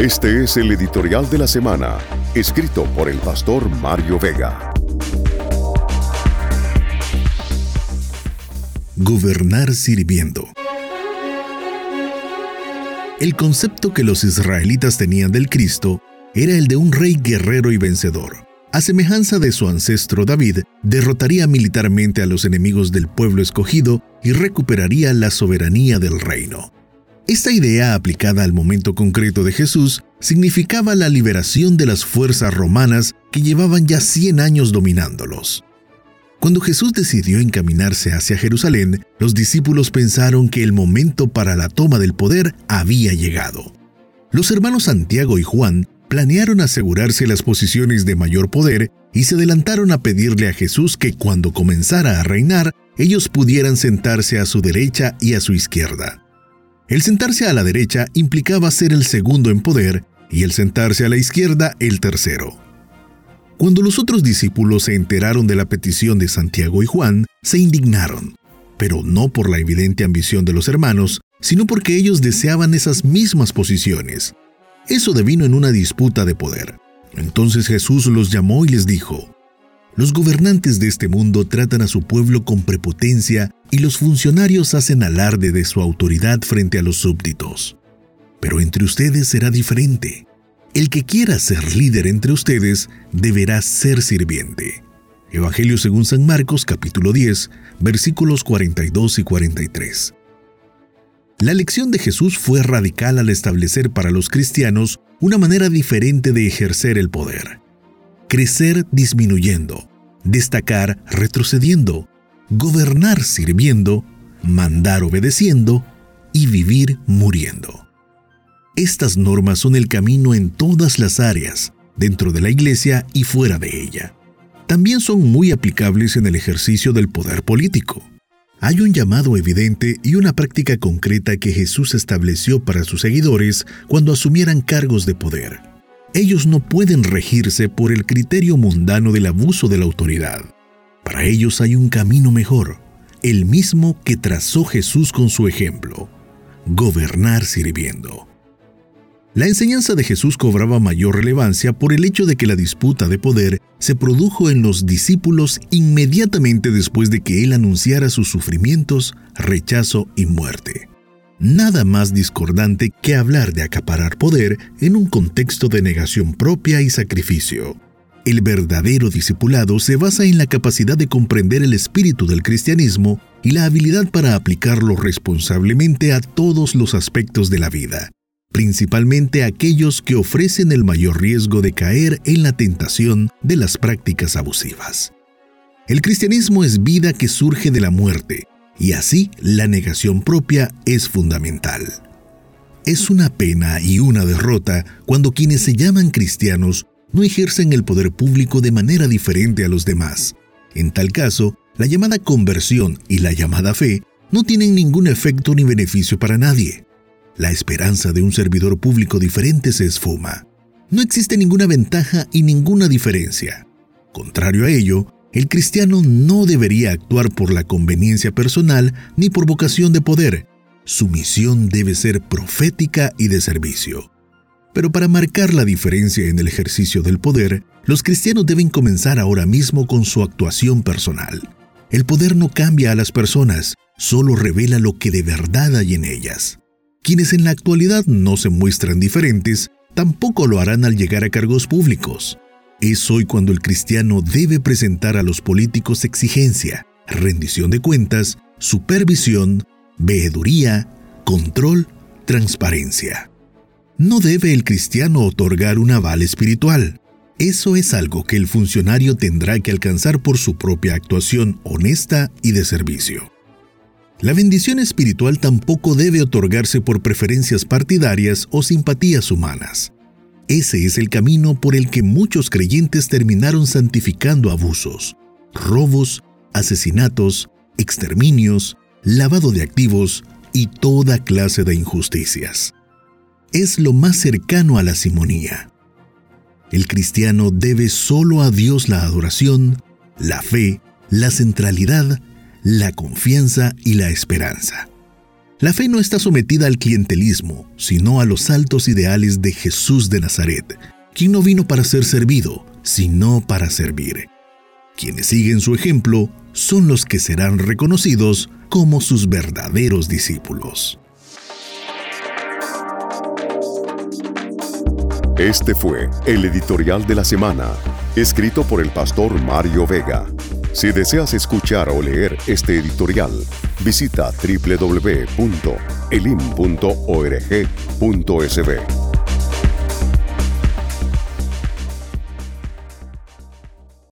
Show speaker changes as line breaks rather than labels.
Este es el editorial de la semana, escrito por el pastor Mario Vega.
Gobernar sirviendo. El concepto que los israelitas tenían del Cristo era el de un rey guerrero y vencedor. A semejanza de su ancestro David, derrotaría militarmente a los enemigos del pueblo escogido y recuperaría la soberanía del reino. Esta idea aplicada al momento concreto de Jesús significaba la liberación de las fuerzas romanas que llevaban ya 100 años dominándolos. Cuando Jesús decidió encaminarse hacia Jerusalén, los discípulos pensaron que el momento para la toma del poder había llegado. Los hermanos Santiago y Juan planearon asegurarse las posiciones de mayor poder y se adelantaron a pedirle a Jesús que cuando comenzara a reinar, ellos pudieran sentarse a su derecha y a su izquierda. El sentarse a la derecha implicaba ser el segundo en poder y el sentarse a la izquierda el tercero. Cuando los otros discípulos se enteraron de la petición de Santiago y Juan, se indignaron, pero no por la evidente ambición de los hermanos, sino porque ellos deseaban esas mismas posiciones. Eso devino en una disputa de poder. Entonces Jesús los llamó y les dijo, Los gobernantes de este mundo tratan a su pueblo con prepotencia y los funcionarios hacen alarde de su autoridad frente a los súbditos. Pero entre ustedes será diferente. El que quiera ser líder entre ustedes deberá ser sirviente. Evangelio según San Marcos capítulo 10 versículos 42 y 43. La lección de Jesús fue radical al establecer para los cristianos una manera diferente de ejercer el poder. Crecer disminuyendo, destacar retrocediendo, gobernar sirviendo, mandar obedeciendo y vivir muriendo. Estas normas son el camino en todas las áreas, dentro de la iglesia y fuera de ella. También son muy aplicables en el ejercicio del poder político. Hay un llamado evidente y una práctica concreta que Jesús estableció para sus seguidores cuando asumieran cargos de poder. Ellos no pueden regirse por el criterio mundano del abuso de la autoridad. Para ellos hay un camino mejor, el mismo que trazó Jesús con su ejemplo, gobernar sirviendo. La enseñanza de Jesús cobraba mayor relevancia por el hecho de que la disputa de poder se produjo en los discípulos inmediatamente después de que él anunciara sus sufrimientos, rechazo y muerte. Nada más discordante que hablar de acaparar poder en un contexto de negación propia y sacrificio. El verdadero discipulado se basa en la capacidad de comprender el espíritu del cristianismo y la habilidad para aplicarlo responsablemente a todos los aspectos de la vida principalmente aquellos que ofrecen el mayor riesgo de caer en la tentación de las prácticas abusivas. El cristianismo es vida que surge de la muerte, y así la negación propia es fundamental. Es una pena y una derrota cuando quienes se llaman cristianos no ejercen el poder público de manera diferente a los demás. En tal caso, la llamada conversión y la llamada fe no tienen ningún efecto ni beneficio para nadie la esperanza de un servidor público diferente se esfuma. No existe ninguna ventaja y ninguna diferencia. Contrario a ello, el cristiano no debería actuar por la conveniencia personal ni por vocación de poder. Su misión debe ser profética y de servicio. Pero para marcar la diferencia en el ejercicio del poder, los cristianos deben comenzar ahora mismo con su actuación personal. El poder no cambia a las personas, solo revela lo que de verdad hay en ellas. Quienes en la actualidad no se muestran diferentes, tampoco lo harán al llegar a cargos públicos. Es hoy cuando el cristiano debe presentar a los políticos exigencia, rendición de cuentas, supervisión, veeduría, control, transparencia. No debe el cristiano otorgar un aval espiritual. Eso es algo que el funcionario tendrá que alcanzar por su propia actuación honesta y de servicio. La bendición espiritual tampoco debe otorgarse por preferencias partidarias o simpatías humanas. Ese es el camino por el que muchos creyentes terminaron santificando abusos, robos, asesinatos, exterminios, lavado de activos y toda clase de injusticias. Es lo más cercano a la simonía. El cristiano debe solo a Dios la adoración, la fe, la centralidad la confianza y la esperanza. La fe no está sometida al clientelismo, sino a los altos ideales de Jesús de Nazaret, quien no vino para ser servido, sino para servir. Quienes siguen su ejemplo son los que serán reconocidos como sus verdaderos discípulos.
Este fue el editorial de la semana, escrito por el pastor Mario Vega. Si deseas escuchar o leer este editorial, visita www.elim.org.sb.